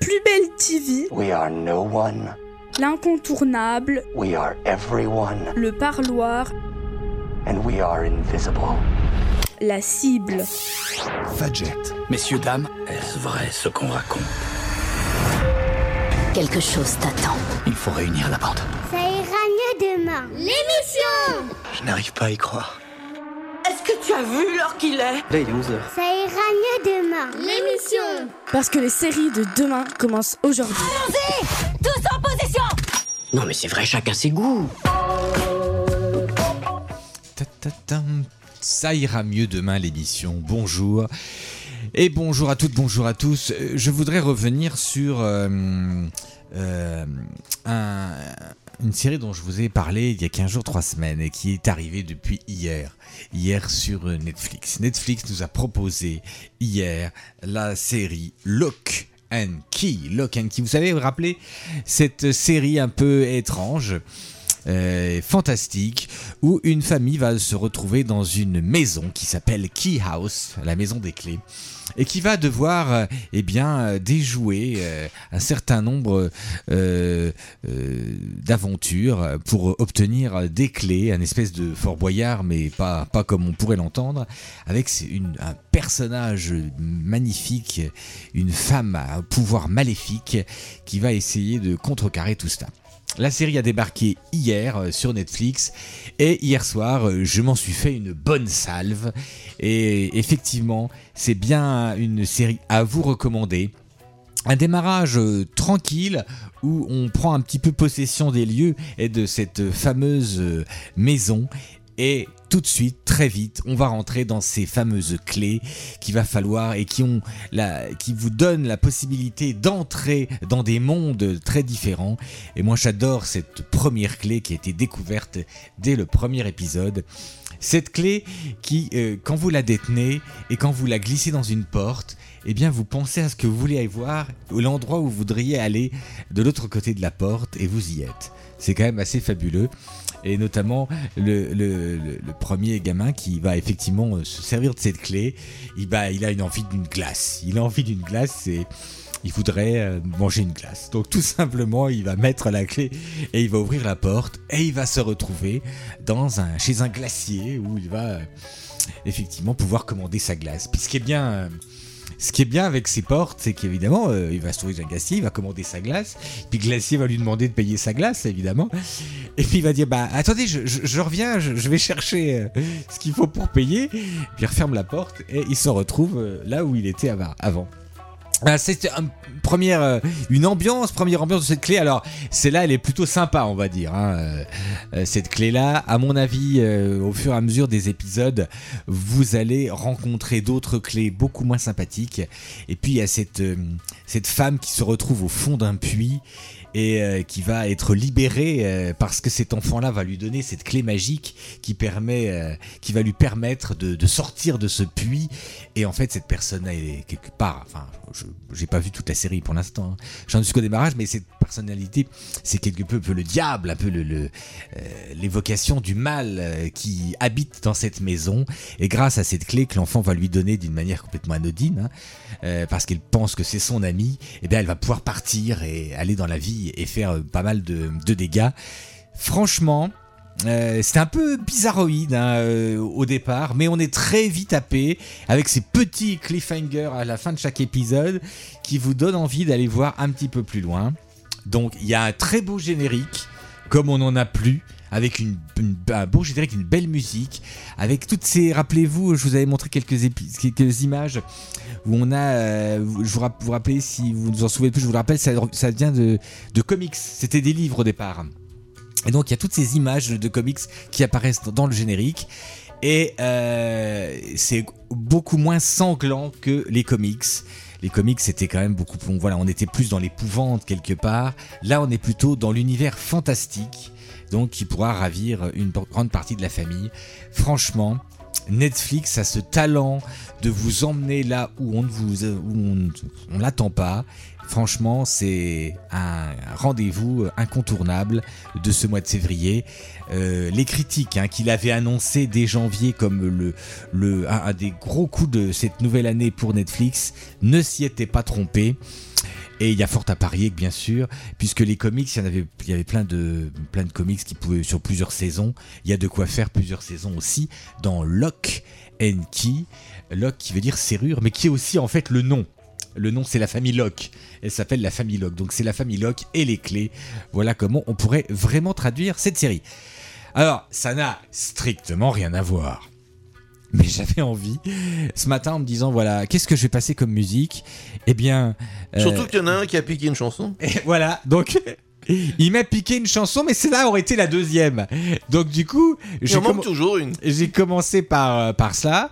plus belle TV, We are no one. l'incontournable, We are everyone. le parloir, And we are invisible. la cible. Fadjet. Messieurs, dames, est-ce vrai ce qu'on raconte? Quelque chose t'attend. Il faut réunir la bande. Ça ira mieux demain. L'émission Je n'arrive pas à y croire. Est-ce que tu as vu l'heure qu'il est? Là, il est 11h. Ça ira mieux demain. L'émission Parce que les séries de demain commencent aujourd'hui. Tous en position Non mais c'est vrai, chacun ses goûts. Ça ira mieux demain l'émission. Bonjour. Et bonjour à toutes, bonjour à tous. Euh, Je voudrais revenir sur euh, euh, un- une série dont je vous ai parlé il y a 15 jours, 3 semaines et qui est arrivée depuis hier. Hier sur Netflix. Netflix nous a proposé hier la série Lock and Key. Lock and Key. Vous savez, vous vous rappelez cette série un peu étrange euh, fantastique où une famille va se retrouver dans une maison qui s'appelle Key House, la maison des clés, et qui va devoir euh, eh bien euh, déjouer un certain nombre d'aventures pour obtenir des clés, un espèce de Fort Boyard, mais pas pas comme on pourrait l'entendre, avec un personnage magnifique, une femme à un pouvoir maléfique qui va essayer de contrecarrer tout cela. La série a débarqué hier euh, sur Netflix. Et hier soir euh, je m'en suis fait une bonne salve. Et effectivement c'est bien une série à vous recommander. Un démarrage euh, tranquille où on prend un petit peu possession des lieux et de cette fameuse maison et tout de suite, très vite, on va rentrer dans ces fameuses clés qu'il va falloir et qui vous donnent la possibilité d'entrer dans des mondes très différents. Et moi, j'adore cette première clé qui a été découverte dès le premier épisode. Cette clé qui, euh, quand vous la détenez et quand vous la glissez dans une porte, eh bien, vous pensez à ce que vous voulez aller voir, l'endroit où vous voudriez aller de l'autre côté de la porte, et vous y êtes. C'est quand même assez fabuleux. Et notamment le, premier gamin qui va effectivement euh, se servir de cette clé, il, va, il a une envie d'une glace. Il a envie d'une glace et il voudrait euh, manger une glace. Donc tout simplement, il va mettre la clé et il va ouvrir la porte et il va se retrouver chez un glacier où il va euh, effectivement pouvoir commander sa glace. Est bien... ce qui est bien avec ces portes, c'est qu'évidemment, euh, il va se trouver glacier, il va commander sa glace, puis glacier va lui demander de payer sa glace, évidemment. Et puis il va dire, bah attendez, je, reviens, je, vais chercher euh, ce qu'il faut pour payer. Puis il referme la porte et il se retrouve euh, là où il était av- avant. Ah, C'est un- première, euh, une ambiance, première ambiance de cette clé. Alors, celle-là, elle est plutôt sympa, on va dire. hein. Euh, euh, cette clé-là, à mon avis, au fur et à mesure des épisodes, vous allez rencontrer d'autres clés beaucoup moins sympathiques. Et puis, il y a cette, cette femme qui se retrouve au fond d'un puits et euh, qui va être libérée euh, parce que cet enfant-là va lui donner cette clé magique qui permet, euh, qui va lui permettre de, sortir de ce puits. Et en fait, cette personne est quelque part, enfin, j'ai pas vu toute la série pour l'instant. hein. J'en suis qu'au démarrage, mais cette personnalité, c'est quelque peu, le diable, un peu l'évocation du mal qui habite dans cette maison. Et grâce à cette clé que l'enfant va lui donner d'une manière complètement anodine, hein, parce qu'elle pense que c'est son ami, et bien elle va pouvoir partir et aller dans la vie et faire euh, pas mal de, dégâts. Franchement, euh, c'était un peu bizarroïde hein, euh, au départ, mais on est très vite tapé avec ces petits cliffhangers à la fin de chaque épisode qui vous donnent envie d'aller voir un petit peu plus loin. Donc il y a un très beau générique, comme on n'en a plus, avec une, une- un beau générique, une belle musique, avec toutes ces... Rappelez-vous, je vous avais montré quelques, quelques images où on a... euh, je vous, vous rappelez, si vous vous en souvenez plus, je vous le rappelle, ça, vient de, de comics, c'était des livres au départ. Et donc il y a toutes ces images de comics qui apparaissent dans le générique. Et euh, c'est beaucoup moins sanglant que les comics. Les comics c'était quand même beaucoup. Voilà, on était plus dans l'épouvante quelque part. Là on est plutôt dans l'univers fantastique. Donc qui pourra ravir une grande partie de la famille. Franchement, Netflix a ce talent de vous emmener là où on ne vous où on, on l'attend pas. Franchement, c'est un rendez-vous incontournable de ce mois de février. Euh, les critiques hein, qu'il avait annoncé dès janvier comme le, un, un des gros coups de cette nouvelle année pour Netflix ne s'y étaient pas trompés. Et il y a fort à parier que bien sûr, puisque les comics, il y en avait, il y avait plein de plein de comics qui pouvaient sur plusieurs saisons. Il y a de quoi faire plusieurs saisons aussi dans Lock and Key. Lock qui veut dire serrure, mais qui est aussi en fait le nom. Le nom, c'est la famille Locke. Elle s'appelle la famille Locke. Donc, c'est la famille Locke et les clés. Voilà comment on pourrait vraiment traduire cette série. Alors, ça n'a strictement rien à voir. Mais j'avais envie, ce matin, en me disant voilà, qu'est-ce que je vais passer comme musique? Eh bien. euh, Surtout qu'il y en a un qui a piqué une chanson. et voilà, donc. Il m'a piqué une chanson, mais celle-là aurait été la deuxième. Donc, du coup, j'ai toujours une. j'ai commencé par, euh, par cela.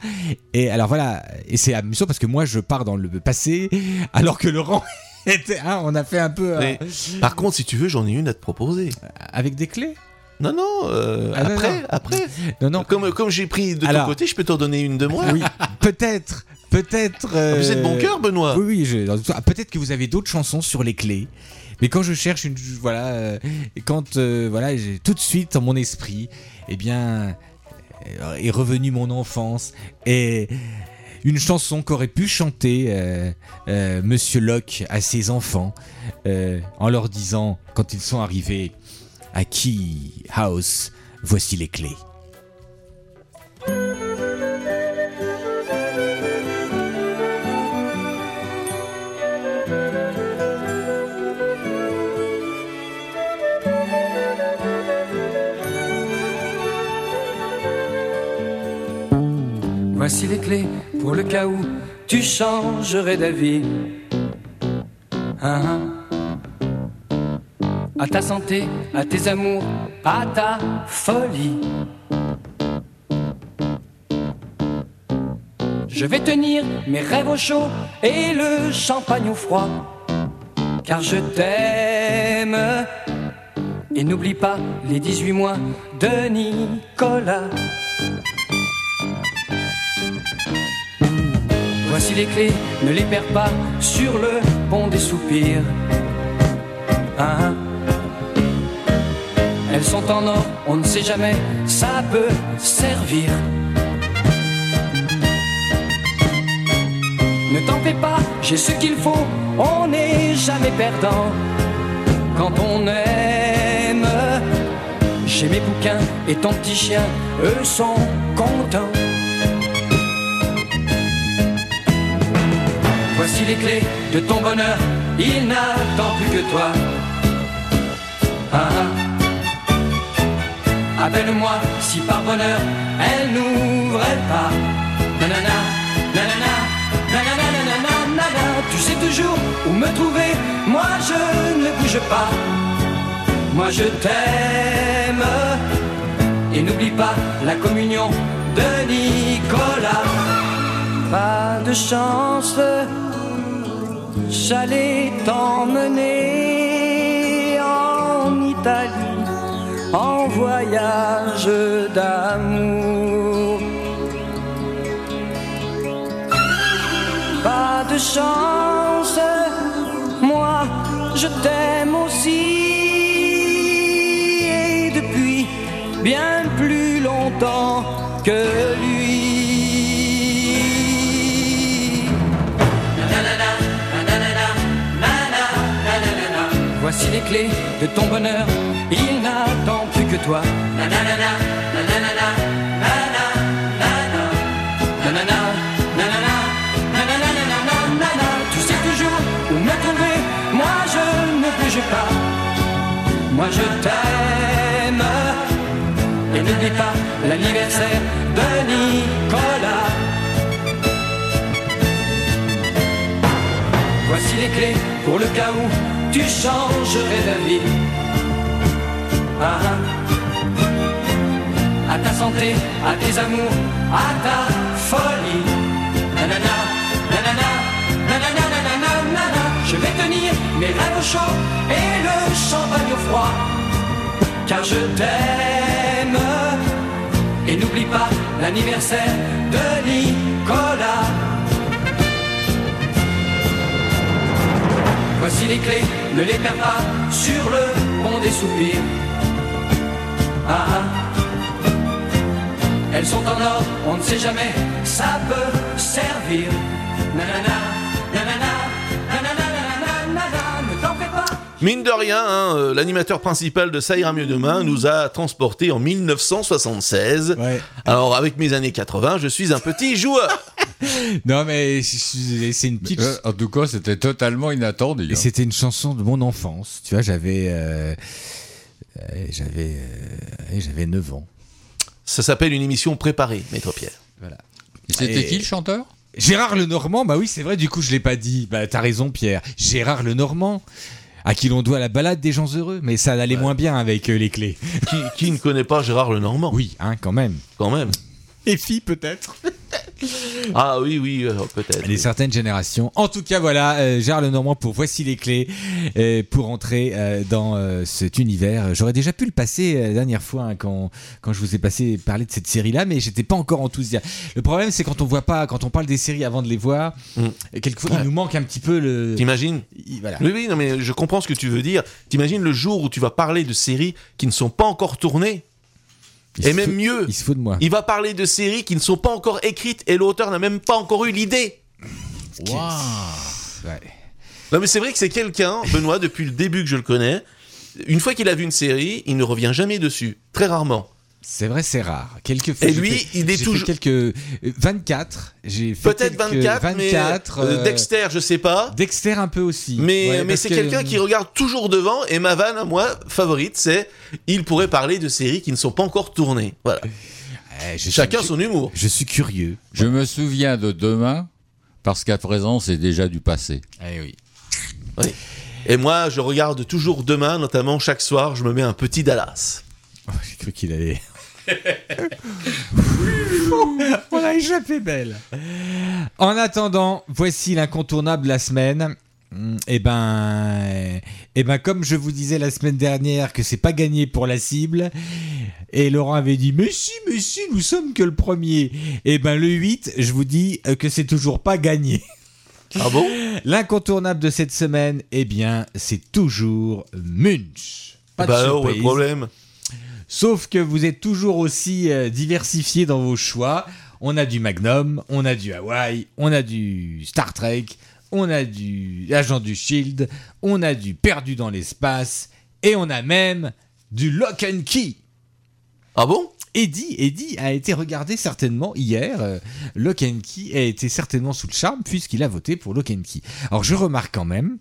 Et alors voilà, et c'est amusant parce que moi je pars dans le passé, alors que Laurent était. hein, on a fait un peu. euh, par contre, si tu veux, j'en ai une à te proposer. avec des clés? Non, non, euh, Ah, après, non. après. Non, non. Comme, comme j'ai pris de Alors- ton côté, je peux t'en donner une de moi. Oui, peut-être. Peut-être. euh, Vous êtes bon cœur, Benoît Oui, oui, je- ah, peut-être que vous avez d'autres chansons sur les clés. Mais quand je cherche une. Voilà. euh, quand. euh, voilà, j'ai tout de suite dans mon esprit, eh bien. est revenue mon enfance. Et. Une chanson qu'aurait pu chanter euh, euh, Monsieur Locke à ses enfants euh, en leur disant, quand ils sont arrivés à Key House, voici les clés. Voici les clés pour le cas où tu changerais d'avis. Hein, hein. À ta santé, à tes amours, à ta folie. Je vais tenir mes rêves au chaud et le champagne au froid. Car je t'aime. Et n'oublie pas les 18 mois de Nicolas. Voici les clés, ne les perds pas sur le pont des soupirs. Hein Elles sont en or, on ne sait jamais, ça peut servir. Ne t'en fais pas, j'ai ce qu'il faut, on n'est jamais perdant. Quand on aime, j'ai mes bouquins et ton petit chien, eux sont contents. Voici les clés de ton bonheur, il n'attend plus que toi. Ah, ah. Appelle-moi si par bonheur elle n'ouvrait pas. Nanana, nanana, nanana. Tu sais toujours où me trouver, moi je ne bouge pas. Moi je t'aime. Et n'oublie pas la communion de Nicolas. Pas de chance, j'allais t'emmener en Italie voyage d'amour. Pas de chance, moi je t'aime aussi et depuis bien plus longtemps que lui. Voici les clés de ton bonheur, toi. Nanana, nanana, nanana, nanana. Nanana, nanana, nanana. Tu sais toujours où me moi je ne bouge pas. Moi je t'aime. Et n'oublie pas l'anniversaire de Nicolas. Voici les clés pour le cas où tu changerais d'avis. Ah, ah. Santé, à tes amours, à ta folie. Nanana, nanana, nanana, nanana, nanana. Je vais tenir mes rêves au chaud et le champagne au froid. Car je t'aime. Et n'oublie pas l'anniversaire de Nicolas. Voici les clés, ne les perds pas sur le pont des soupirs. Ah, ah. Elles sont en or, on ne sait jamais, ça peut servir. Nanana, nanana, nanana, nanana, nanana. Mine de rien, hein, euh, l'animateur principal de Ça ira mieux demain nous a transporté en 1976. Ouais. Alors avec mes années 80, je suis un petit joueur. Non, mais c'est une petite. Euh, en tout cas, c'était totalement inattendu. Et hein. c'était une chanson de mon enfance. Tu vois, j'avais. euh, euh, j'avais. euh, j'avais 9 ans. Ça s'appelle une émission préparée, Maître Pierre. Voilà. C'était Et- qui le chanteur? Gérard Lenormand, bah oui, c'est vrai, du coup, je l'ai pas dit. Bah, t'as raison, Pierre. Gérard Lenormand, à qui l'on doit la balade des gens heureux. Mais ça allait moins bien avec euh, les clés. Qui, qui ne connaît pas Gérard Lenormand? Oui, hein, quand même. Quand même. Et filles, peut-être. Ah oui, oui, euh, peut-être. Les certaines générations. En tout cas, voilà, euh, Gérard Lenormand pour Voici les clés euh, pour entrer euh, dans euh, cet univers. J'aurais déjà pu le passer euh, la dernière fois hein, quand, quand je vous ai passé parler de cette série-là, mais j'étais pas encore enthousiaste. Le problème, c'est quand on voit pas, quand on parle des séries avant de les voir, Mm. quelquefois Ouais. il nous manque un petit peu le. T'imagines Voilà. Oui, oui, non, mais je comprends ce que tu veux dire. T'imagines le jour où tu vas parler de séries qui ne sont pas encore tournées Il Et même fout- mieux, Il se fout de moi. il va parler de séries qui ne sont pas encore écrites et l'auteur n'a même pas encore eu l'idée. Ouais. Non, mais c'est vrai que c'est quelqu'un, Benoît, depuis le début que je le connais. Une fois qu'il a vu une série, il ne revient jamais dessus. Très rarement. C'est vrai, c'est rare. Quelques Et j'ai lui, fait- il est j'ai toujours- quelques euh, 24. J'ai fait Peut-être quelques 24, 24, mais euh, euh, Dexter, je sais pas. Dexter un peu aussi. Mais, Ouais, mais parce c'est que- quelqu'un qui regarde toujours devant. Et ma vanne, à moi, favorite, c'est il pourrait parler de séries qui ne sont pas encore tournées. Voilà. Je Chacun son humour. Je suis curieux. Je me souviens de demain, parce qu'à présent, c'est déjà du passé. Eh oui. Et moi, je regarde toujours demain, notamment chaque soir, je me mets un petit Dallas. Oh, J'ai cru qu'il allait. On a échappé belle. En attendant, voici l'incontournable de la semaine. Hmm, Eh ben, eh ben, comme je vous disais la semaine dernière que c'est pas gagné pour la cible, et Laurent avait dit mais si, mais si, nous sommes que le premier. Eh ben, le 8, je vous dis euh, que c'est toujours pas gagné. Ah bon? L'incontournable de cette semaine, eh bien, c'est toujours Munch. Pas de Bah alors, surprise. le problème Sauf que vous êtes toujours aussi euh, diversifié dans vos choix. On a du Magnum, on a du Hawaii, on a du Star Trek, on a du Agent du Shield, on a du Perdu dans l'espace, et on a même du Lock and Key. Ah bon? Eddie, Eddie a été regardé certainement hier. euh, Lock and Key a été certainement sous le charme puisqu'il a voté pour Lock and Key. Alors je remarque quand même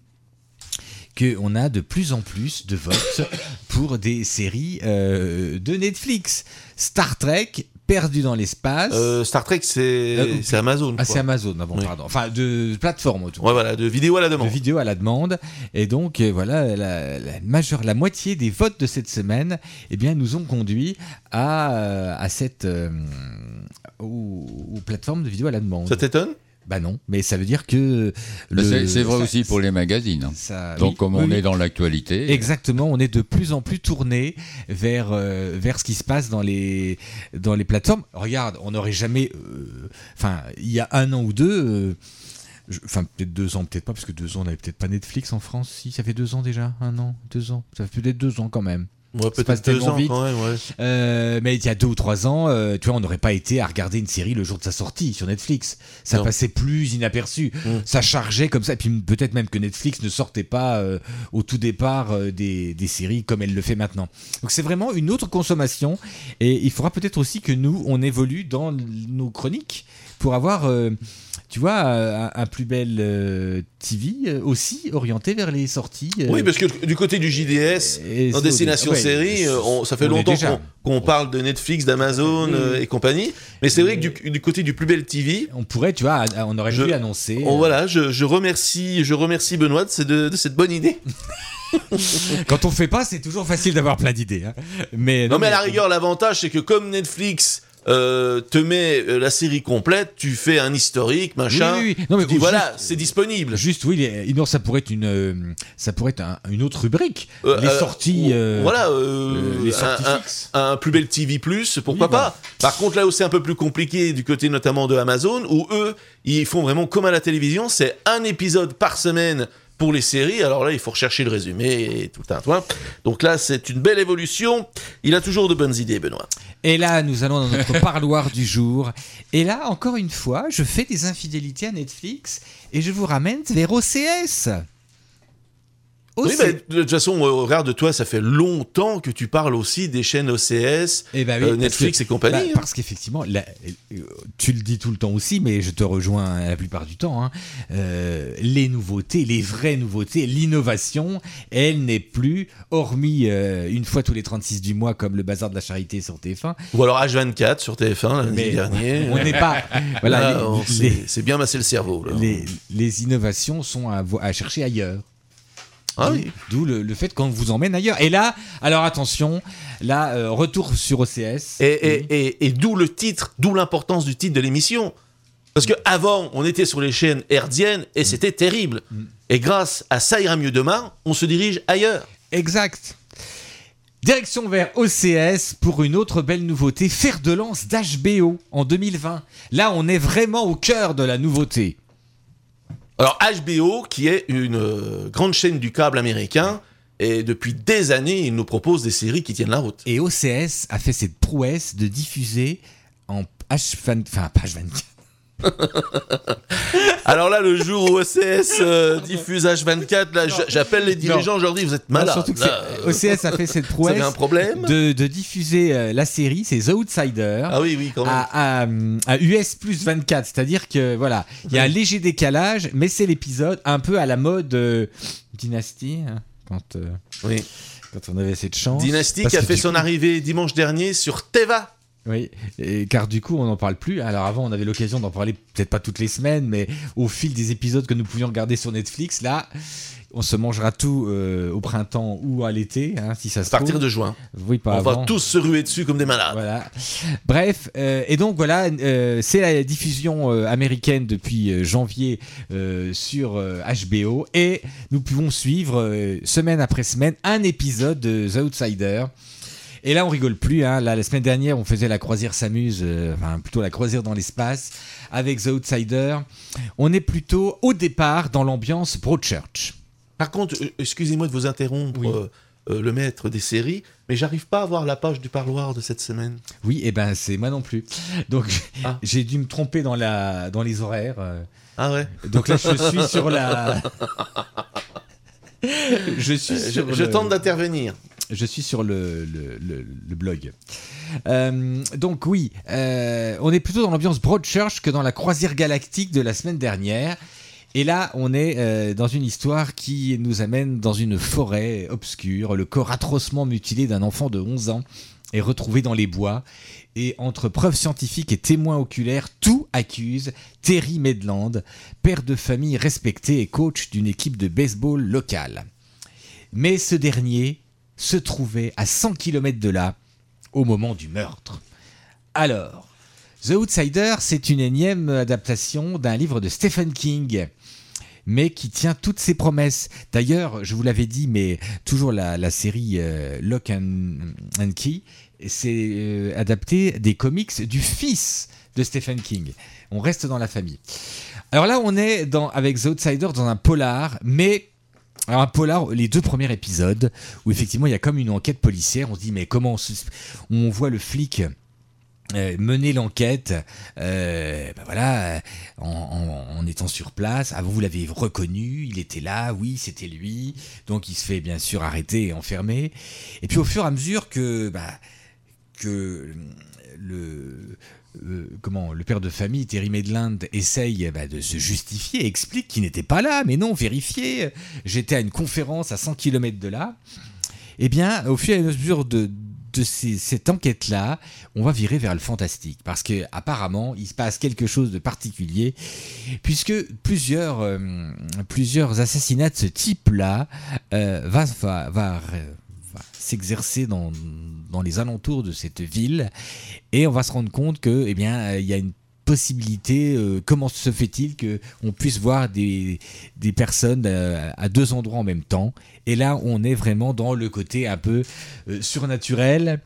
qu'on a de plus en plus de votes pour des séries euh, de Netflix. Star Trek, Perdu dans l'espace. Euh, Star Trek, c'est Euh, c'est Amazon. ah, c'est Amazon, ah bon, Oui. pardon. Enfin, de plateforme autour. Ouais, voilà, de vidéo à la de demande. vidéos à la demande. Et donc, euh, voilà, la, la majeure, la moitié des votes de cette semaine eh bien, nous ont conduit à, à cette. aux, aux plateformes de vidéos à la demande. Ça t'étonne? Bah non, mais ça veut dire que. Le- C'est vrai ça- aussi pour les magazines. hein. ça- Donc, oui, comme on oui. est dans l'actualité, Exactement, on est de plus en plus tourné vers, euh, vers ce qui se passe dans les, dans les plateformes. Regarde, on n'aurait jamais. euh, Enfin, il y a un an ou deux. euh, Enfin, peut-être deux ans, peut-être pas, parce que deux ans, on n'avait peut-être pas Netflix en France. Si, ça fait deux ans déjà Un an Deux ans Ça fait peut-être deux ans quand même. Ouais, Ça passe peut-être deux tellement ans vite. quand même, ouais. Euh, mais il y a deux ou trois ans, euh, tu vois, on n'aurait pas été à regarder une série le jour de sa sortie sur Netflix. Ça Non. passait plus inaperçu. Mm. Ça chargeait comme ça. Et puis peut-être même que Netflix ne sortait pas euh, au tout départ des, des séries comme elle le fait maintenant. Donc c'est vraiment une autre consommation. Et il faudra peut-être aussi que nous, on évolue dans nos chroniques pour avoir, euh, tu vois, un, un plus bel euh, TV euh, aussi orienté vers les sorties. Oui, parce que du côté du JDS, et c'est- Destination ouais, Série, on- ça fait on longtemps qu'on parle de Netflix, d'Amazon et compagnie. Mais c'est vrai que du, du côté du plus bel TV, On pourrait, tu vois, on aurait Je- pu annoncer. voilà, je, je remercie, je remercie Benoît de, cette- de cette bonne idée. Quand on fait pas, c'est toujours facile d'avoir plein d'idées. hein. Mais Non, mais à la rigueur, l'avantage, c'est que comme Netflix euh, te met euh, la série complète, tu fais un historique, machin. Oui, oui, oui. Non, mais tu dis, ou voilà, c'est disponible. Juste, oui, non, ça pourrait être une, euh, ça pourrait être un- une autre rubrique. Euh, les sorties. euh, voilà, les sorties un, un- fixes. un plus bel TV+, pourquoi Oui, pas Par contre, là où c'est un peu plus compliqué, du côté notamment de Amazon, où eux, ils font vraiment comme à la télévision, c'est un épisode par semaine pour les séries. Alors là, il faut rechercher le résumé et tout un toit. Donc là, c'est une belle évolution. Il a toujours de bonnes idées, Benoît. Et là, nous allons dans notre parloir du jour. Et là, encore une fois, je fais des infidélités à Netflix et je vous ramène vers OCS. Oui, OC mais de toute façon, regarde, toi, ça fait longtemps que tu parles aussi des chaînes OCS, Eh ben oui, euh, Netflix que- et compagnie. bah, hein. parce qu'effectivement, euh, tu le dis tout le temps aussi, mais je te rejoins la plupart du temps. hein, euh, les nouveautés, les vraies nouveautés, l'innovation, elle n'est plus, hormis euh, une fois tous les 36 du mois, comme le bazar de la charité sur TF1. Ou alors H24 sur TF1 l'année dernière. on n'est pas. Voilà, c'est bien massé le cerveau. là. les, les innovations sont à chercher ailleurs. Ah D'où- oui. D'où le, le fait qu'on vous emmène ailleurs. Et là, alors attention, là, euh, retour sur OCS. Et, et- et- et d'où le titre, d'où l'importance du titre de l'émission. Parce que avant, on était sur les chaînes herdiennes et c'était terrible. Et grâce à Ça ira mieux demain, on se dirige ailleurs. Exact. Direction vers OCS pour une autre belle nouveauté, fer de lance d'HBO en 2020. Là, on est vraiment au cœur de la nouveauté. Alors HBO, qui est une euh, grande chaîne du câble américain, et depuis des années, il nous propose des séries qui tiennent la route. Et OCS a fait cette prouesse de diffuser en H20, enfin page 24. Alors là, le jour où OCS euh, diffuse H24, là, j'appelle les dirigeants aujourd'hui, vous êtes malades. Surtout que là, OCS a fait cette prouesse un problème de, de diffuser euh, la série, c'est The Outsider. Ah oui, oui, quand même. à, à, à US plus 24, c'est-à-dire que voilà, il y a un léger décalage, mais c'est l'épisode un peu à la mode euh, Dynasty, hein, quand, euh, Oui. quand on avait cette chance. Dynasty Parce qui a fait son coup- arrivée dimanche dernier sur Teva. Oui, et car du coup on n'en parle plus. Alors avant on avait l'occasion d'en parler peut-être pas toutes les semaines, mais au fil des épisodes que nous pouvions regarder sur Netflix, là on se mangera tout euh, au printemps ou à l'été, hein, si ça se À partir trouve. de juin. Oui, pas On avant. va tous se ruer dessus comme des malades. Voilà. Bref, euh, et donc voilà, euh, c'est la diffusion américaine depuis janvier sur HBO et nous pouvons suivre semaine après semaine un épisode de The Outsider. Et là, on rigole plus. Hein. Là, la semaine dernière, on faisait la croisière s'amuse, euh, enfin plutôt la croisière dans l'espace avec The Outsider. On est plutôt au départ dans l'ambiance Broadchurch. Par contre, euh, excusez-moi de vous interrompre, Oui. euh, euh, le maître des séries, mais j'arrive pas à voir la page du parloir de cette semaine. Oui, et ben c'est moi non plus. Donc Ah. j'ai dû me tromper dans la dans les horaires. Ah ouais Donc là, je suis sur la. je suis Je, sur je tente d'intervenir. Je suis sur le, blog. Euh, donc oui, euh, on est plutôt dans l'ambiance Broadchurch que dans la croisière galactique de la semaine dernière. Et là, on est euh, dans une histoire qui nous amène dans une forêt obscure. Le corps atrocement mutilé d'un enfant de 11 ans est retrouvé dans les bois. Et entre preuves scientifiques et témoins oculaires, tout accuse Terry Medland, père de famille respecté et coach d'une équipe de baseball locale. Mais ce dernier se trouvait à 100 km de là au moment du meurtre. Alors, The Outsider, c'est une énième adaptation d'un livre de Stephen King, mais qui tient toutes ses promesses. D'ailleurs, je vous l'avais dit, mais toujours la, série euh, Lock and, Key, c'est euh, adapté des comics du fils de Stephen King. On reste dans la famille. Alors là, on est avec The Outsider dans un polar, mais alors un polar, les deux premiers épisodes, où effectivement il y a comme une enquête policière, on se dit mais comment on, voit le flic euh, mener l'enquête, euh, ben voilà, en étant sur place. Ah, vous l'avez reconnu, il était là, oui, c'était lui. Donc il se fait bien sûr arrêter et enfermer. Et puis au fur et à mesure que bah, que le euh, comment le père de famille Terry Medland essaye bah, de se justifier, explique qu'il n'était pas là, mais non, vérifiez, j'étais à une conférence à 100 km de là. Eh bien, au fur et à mesure de, cette enquête-là, on va virer vers le fantastique, parce que apparemment, il se passe quelque chose de particulier, puisque plusieurs, euh, plusieurs assassinats de ce type-là euh, va, va, va s'exercer dans, dans les alentours de cette ville, et on va se rendre compte que, eh bien, euh, il y a une possibilité, euh, comment se fait-il que on puisse voir des, des personnes euh, à deux endroits en même temps. Et là, on est vraiment dans le côté un peu surnaturel,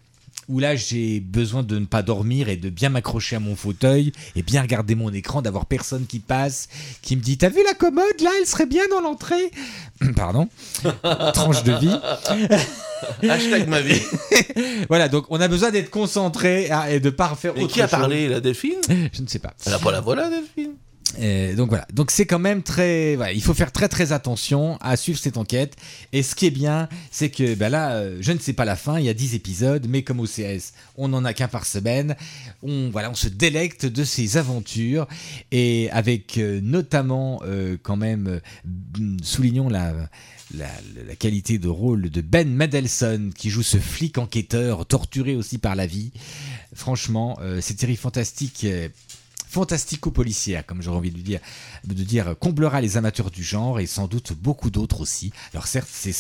où là, j'ai besoin de ne pas dormir et de bien m'accrocher à mon fauteuil et bien regarder mon écran, d'avoir personne qui passe, qui me dit T'as vu la commode là? Elle serait bien dans l'entrée Pardon Tranche de vie. Hashtag ma vie. voilà, donc on a besoin d'être concentré ah, et de pas refaire Et autre qui a chose. parlé, la Delphine? Je ne sais pas. Elle a pas la voilà, Delphine Euh, donc voilà, donc c'est quand même très, il faut faire très très attention à suivre cette enquête. Et ce qui est bien, c'est que ben là, euh, je ne sais pas la fin, il y a 10 épisodes, mais comme OCS, on n'en a qu'un par semaine. On voilà, on se délecte de ces aventures et avec euh, notamment quand même, soulignons la, la, la qualité de rôle de Ben Mendelsohn qui joue ce flic enquêteur torturé aussi par la vie. Franchement, cette série fantastique. Euh, fantastico-policière, comme j'aurais envie de dire, de dire, comblera les amateurs du genre et sans doute beaucoup d'autres aussi. Alors certes, c'est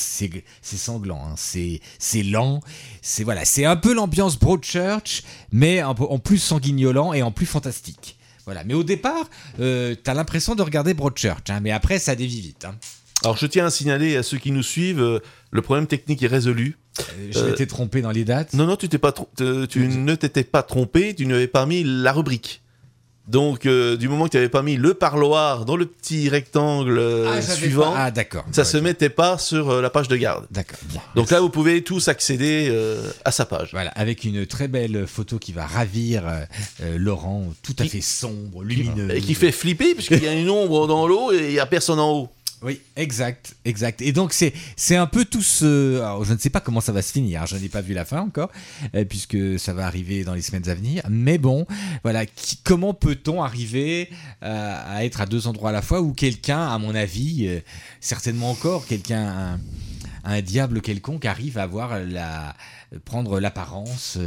sanglant, hein, c'est c'est lent, c'est voilà, c'est un peu l'ambiance Broadchurch, mais un peu en plus sanguignolant et en plus fantastique. Voilà, mais au départ, euh, t'as l'impression de regarder Broadchurch, hein, mais après ça dévie vite. hein. Alors je tiens à signaler à ceux qui nous suivent, euh, le problème technique est résolu. Euh, je Euh, m'étais trompé dans les dates. Non, non, tu t'es pas, te- tu ne t'étais pas trompé, tu n'avais pas mis la rubrique. Donc, euh, du moment que tu n'avais pas mis le parloir dans le petit rectangle euh, Ah, suivant, pas- Ah d'accord. ça Ouais, se mettait pas sur euh, la page de garde. D'accord. bien. Donc là, vous pouvez tous accéder à sa page. Voilà, avec une très belle photo qui va ravir Laurent, tout à fait sombre, lumineux. Et qui fait flipper, puisqu'il y a une ombre dans l'eau et il n'y a personne en haut. Oui, exact, exact. Et donc c'est c'est un peu tout ce. Alors, je ne sais pas comment ça va se finir. Je n'ai pas vu la fin encore, euh, puisque ça va arriver dans les semaines à venir. Mais bon, voilà. comment peut-on arriver euh, à être à deux endroits à la fois où quelqu'un, à mon avis, euh, certainement encore quelqu'un, un, diable quelconque arrive à avoir la prendre l'apparence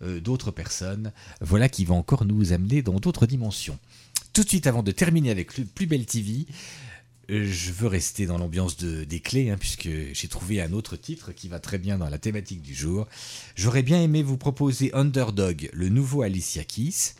d'autres personnes. Voilà qui va encore nous amener dans d'autres dimensions. Tout de suite, avant de terminer avec le plus belle TV, je veux rester dans l'ambiance de, des clés, hein, puisque j'ai trouvé un autre titre qui va très bien dans la thématique du jour. J'aurais bien aimé vous proposer Underdog, le nouveau Alicia Keys.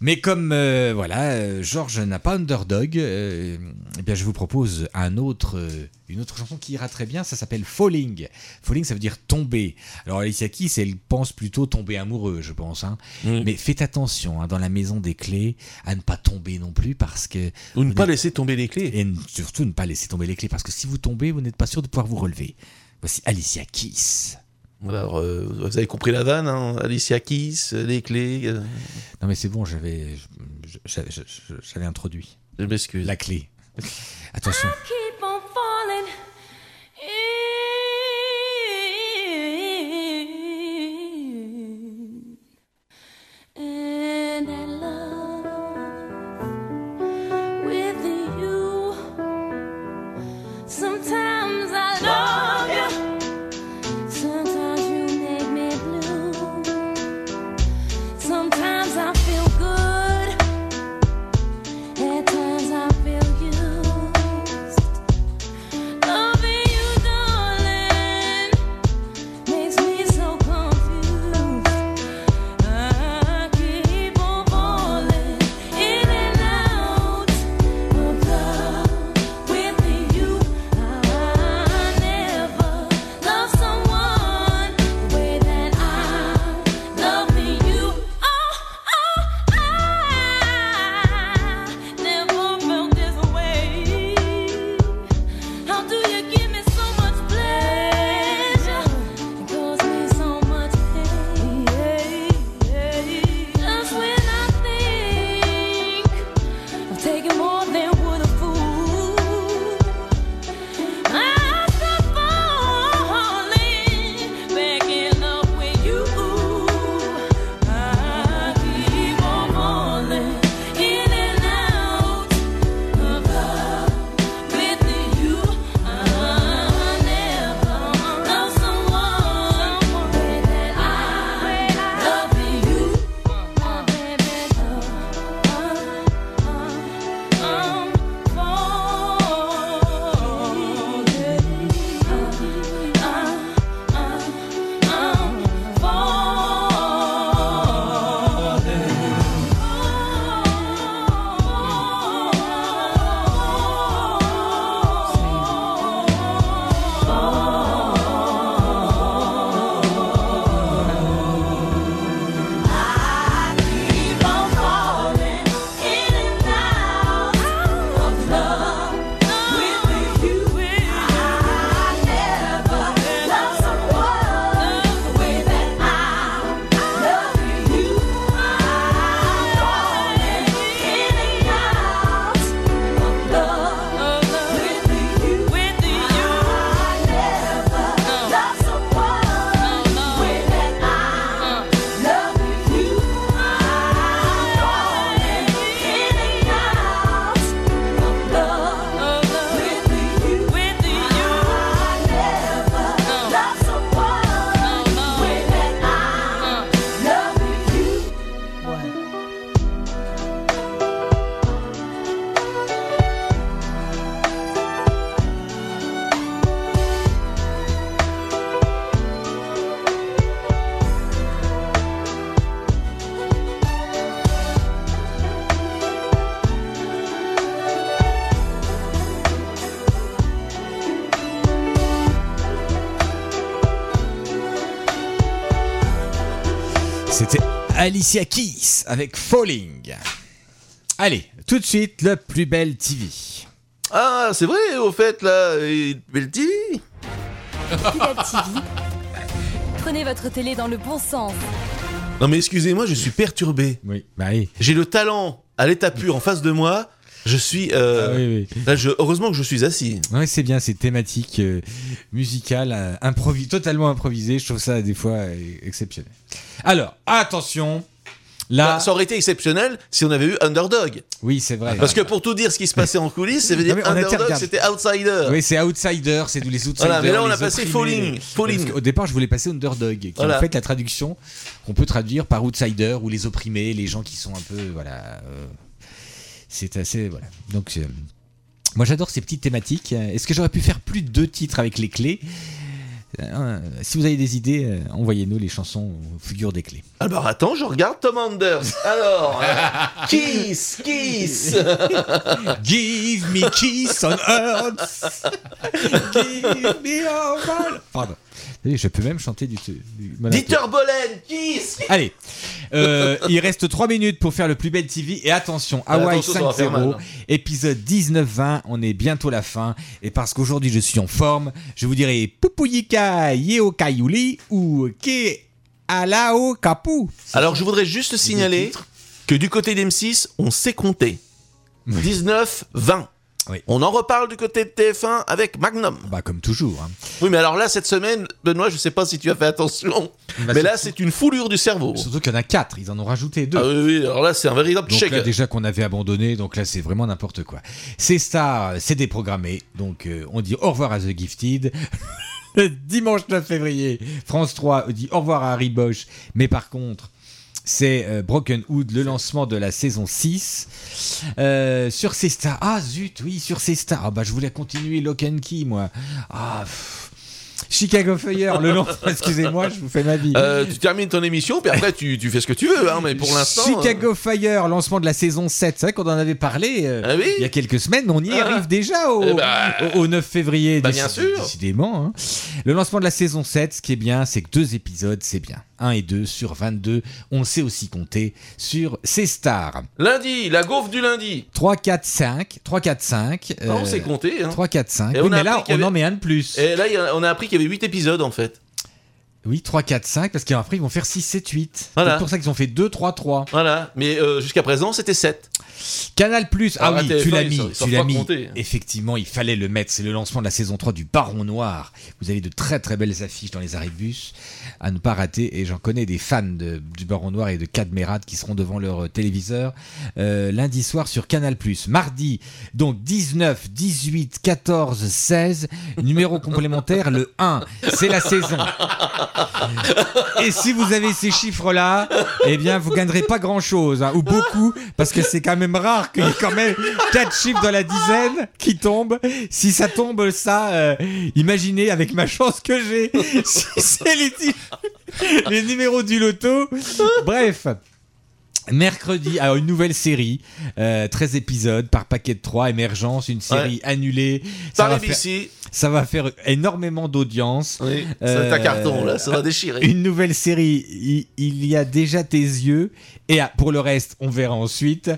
Mais comme euh, voilà, euh, Georges n'a pas Underdog, euh, eh bien je vous propose un autre, euh, une autre chanson qui ira très bien. Ça s'appelle Falling. Falling, ça veut dire tomber. Alors Alicia Keys, elle pense plutôt tomber amoureux, je pense. hein. Mm. Mais faites attention hein, dans la maison des clés à ne pas tomber non plus parce que Ou ne pas laisser tomber les clés. et surtout ne pas laisser tomber les clés parce que si vous tombez, vous n'êtes pas sûr de pouvoir vous relever. Voici Alicia Keys. Alors, euh, vous avez compris la vanne, hein Alicia Keys, les clés. euh, Non mais c'est bon, j'avais j'avais j'avais introduit je m'excuse. la clé. Attention. Alicia Keys avec Falling. Allez, tout de suite, le plus belle TV. Ah, c'est vrai, au fait, là, Belle TV. Prenez votre télé dans le bon sens. Non, mais excusez-moi, je suis perturbé. Oui, bah oui. J'ai le talent à l'état pur en face de moi. Je suis. euh, Ah oui, oui. là, je- heureusement que je suis assis. Ouais, c'est bien, c'est thématique euh, musicale, euh, totalement improvisé. Je trouve ça des fois euh, exceptionnel. Alors, attention, là, Bah, ça aurait été exceptionnel si on avait eu Underdog. oui, c'est vrai. Parce que pour tout dire ce qui se passait en coulisses, ça veut dire Non, Underdog, c'était Outsider. Oui, c'est Outsider, c'est d'où les outsiders. Voilà, mais là, on a passé. Falling, Falling. Qu'au départ, je voulais passer Underdog, qui est en fait la traduction qu'on peut traduire par Outsider ou les opprimés, les gens qui sont un peu, voilà. euh, c'est assez, voilà. Donc, euh, moi, j'adore ces petites thématiques. Est-ce que j'aurais pu faire plus de deux titres avec les clés? Euh, Si vous avez des idées, euh, envoyez-nous les chansons figures des clés. Alors attends, je regarde Tom Anders. Alors, euh, Kiss, Kiss. Give me kiss on earth. Give me all. Pardon. Je peux même chanter du. Dieter Bolen, Kiss. Allez, euh, il reste 3 minutes pour faire le plus belle TV. Et attention, Hawaii attention, ça va faire mal, 5-0, hein. épisode 19-20. On est bientôt la fin. Et parce qu'aujourd'hui je suis en forme, je vous dirai Pupuyika Yeo Kayuli ou Ke Alao Kapu. Alors je voudrais juste signaler que du côté d'M6, on sait compter. 19, 20. Oui. On en reparle du côté de TF1 avec Magnum. Bah, comme toujours. hein. Oui, mais alors là, cette semaine, Benoît, je sais pas si tu as fait attention, Bah, mais là, c'est une foulure du cerveau. Surtout qu'il y en a 4, ils en ont rajouté 2. Ah oui, oui, alors là, c'est un véritable Donc chèque. là déjà qu'on avait abandonné, donc là c'est vraiment n'importe quoi. C'est Star, c'est déprogrammé, donc euh, on dit au revoir à The Gifted. Le dimanche 9 février, France 3 dit au revoir à Harry Bosch, mais par contre c'est euh, Broken Hood, le lancement de la saison 6. Euh, sur ces stars, ah zut, oui, sur ces stars, ah bah je voulais continuer Lock and Key moi. Ah, pff. Chicago Fire, le lancement, excusez-moi, je vous fais ma vie. Euh, tu termines ton émission, puis après, tu, tu fais ce que tu veux, hein, mais pour l'instant. Chicago Fire, lancement de la saison 7. C'est vrai qu'on en avait parlé euh, Ah oui il y a quelques semaines. On y Ah. arrive déjà au, Eh bah. au- au 9 février. Bah, bien sûr. Décidément. hein. Le lancement de la saison 7, ce qui est bien, c'est que deux épisodes, c'est bien. 1 et 2 sur 22. On sait aussi compter sur ces stars. Lundi, la gaufre du lundi. 3, 4, 5. 3, 4, 5. Ah, on sait compter. Hein. 3, 4, 5. Et Oui, on a mais là, appris qu'il y on en avait- met un de plus. Et là, on a appris qu'il y avait 8 épisodes, en fait. Oui, 3, 4, 5. Parce qu'après, ils vont faire 6, 7, 8. Voilà. C'est pour ça qu'ils ont fait 2, 3, 3. Voilà, mais euh, jusqu'à présent, c'était 7. Canal Plus, ah Alors, oui, la TF1, tu l'as mis, tu l'as mis. compter. Effectivement, il fallait le mettre. C'est le lancement de la saison 3 du Baron Noir. Vous avez de très très belles affiches dans les arrêts-bus à ne pas rater. Et j'en connais des fans de- du Baron Noir et de Cadmerade qui seront devant leur euh, téléviseur euh, lundi soir sur Canal Plus. Mardi, donc 19, 18, 14, 16. Numéro complémentaire, le 1. C'est la saison. Et si vous avez ces chiffres-là, eh bien, vous gagnerez pas grand-chose, hein, ou beaucoup, parce que c'est quand même rare qu'il y ait quand même quatre chiffres dans la dizaine qui tombent. Si ça tombe, ça, euh, imaginez avec ma chance que j'ai, si c'est les, les numéros du loto. Bref. Mercredi, alors une nouvelle série, euh, 13 épisodes par paquet de 3, Émergence, une série annulée. Ça Par va, faire, ça va faire énormément d'audience. Oui, c'est un carton, là, ça va euh, déchirer. Une nouvelle série, il, il y a déjà tes yeux. Et ah, pour le reste, on verra ensuite.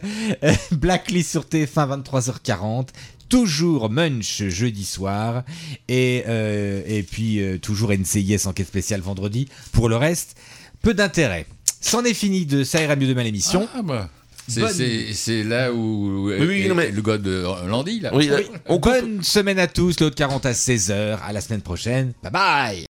Euh, Blacklist sur TF1, 23h40. Toujours Munch jeudi soir. Et, euh, et puis euh, toujours NCIS enquête spéciale vendredi. Pour le reste, peu d'intérêt. C'en est fini de Ça ira mieux demain l'émission. Ah, bah. C'est, Bonne- c'est- c'est là où Oui, oui, est- non, mais- le gars de Landy là. Oui, Bonne semaine à tous, l'autre 40 à 16h. À la semaine prochaine. Bye bye